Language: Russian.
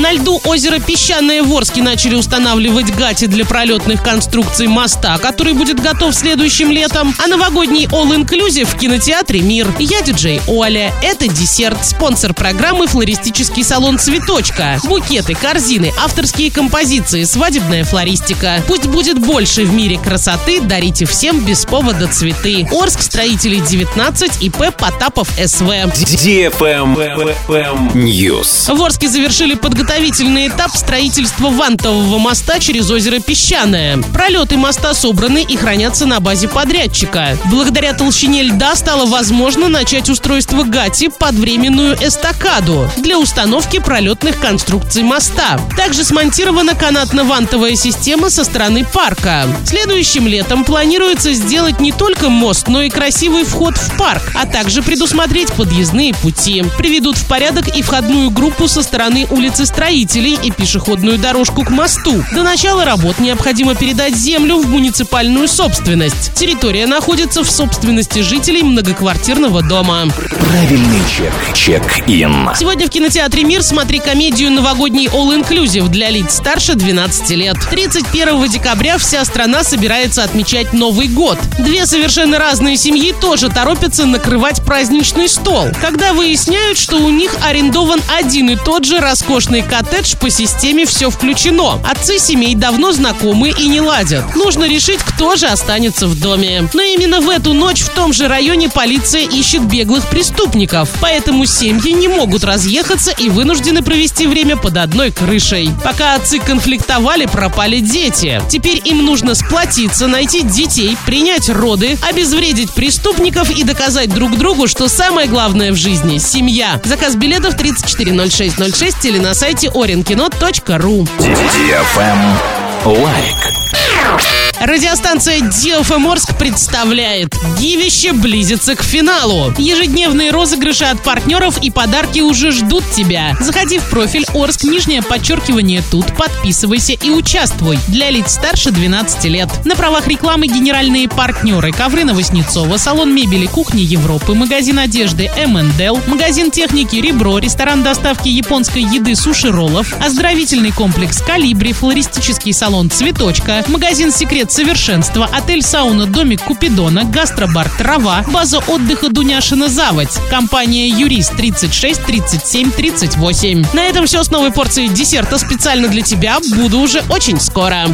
На льду озера Песчаное в Орске начали устанавливать гати для пролетных конструкций моста, который будет готов следующим летом. А новогодний All Inclusive в кинотеатре «Мир». Я диджей Оля. Это десерт. Спонсор программы флористический салон «Цветочка». Букеты, корзины, авторские композиции, свадебная флористика. Пусть будет больше в мире красоты, дарите всем без повода цветы. Орск, строителей 19, ИП Потапов СВ. News. В Орске завершили подготовительный этап строительства вантового моста через озеро Песчаное. Пролеты моста собраны и хранятся на базе подрядчика. Благодаря толщине льда стало возможно начать устройство гати под временную эстакаду для установки пролетных конструкций моста. Также смонтирована канатно-вантовая система со стороны парка. Следующим летом планируется сделать не только мост, но и красивый вход в парк, а также предусмотреть подъездные пути. Приведут в порядок и входную группу со стороны улицы Строителей и пешеходную дорожку к мосту. До начала работ необходимо передать землю в муниципальную собственность. Территория находится в собственности жителей многоквартирного дома. Правильный чек. Чек-ин. Сегодня в кинотеатре «Мир» смотри комедию «Новогодний All Inclusive» для лиц старше 12 лет. 31 декабря вся страна собирается отмечать Новый год. Две совершенно разные семьи тоже торопятся накрывать праздничный стол, когда выясняют, что у них арендован один и тот же роскошный коттедж по системе «Все включено». Отцы семей давно знакомы и не ладят. Нужно решить, кто же останется в доме. Но именно в эту ночь в том же районе полиция ищет беглых преступников, поэтому семьи не могут разъехаться и вынуждены провести время под одной крышей. Пока отцы конфликтовали, пропали дети. Теперь им нужно сплотиться, найти детей, принять роды, обезвредить преступников и доказать друг другу, что самое главное в жизни – семья. Заказ билетов 340606 или на сайте orinkino.ru. Лайк. Радиостанция DFM Орск представляет Гивище близится к финалу. Ежедневные розыгрыши от партнеров и подарки уже ждут тебя. Заходи в профиль Орск, нижнее подчеркивание тут, подписывайся и участвуй. Для лиц старше 12 лет. На правах рекламы генеральные партнеры Ковры Новоснецова, салон мебели Кухни Европы, магазин одежды M&L, магазин техники Ребро, ресторан доставки японской еды Суши Роллов, оздоровительный комплекс Калибри, флористический салон Цветочка, магазин Секрет Совершенства, отель Сауна Домик Купидона, гастробар Трава, база отдыха Дуняшина Заводь, компания Юрист 36 37 38. На этом все с новой порцией десерта специально для тебя. Буду уже очень скоро.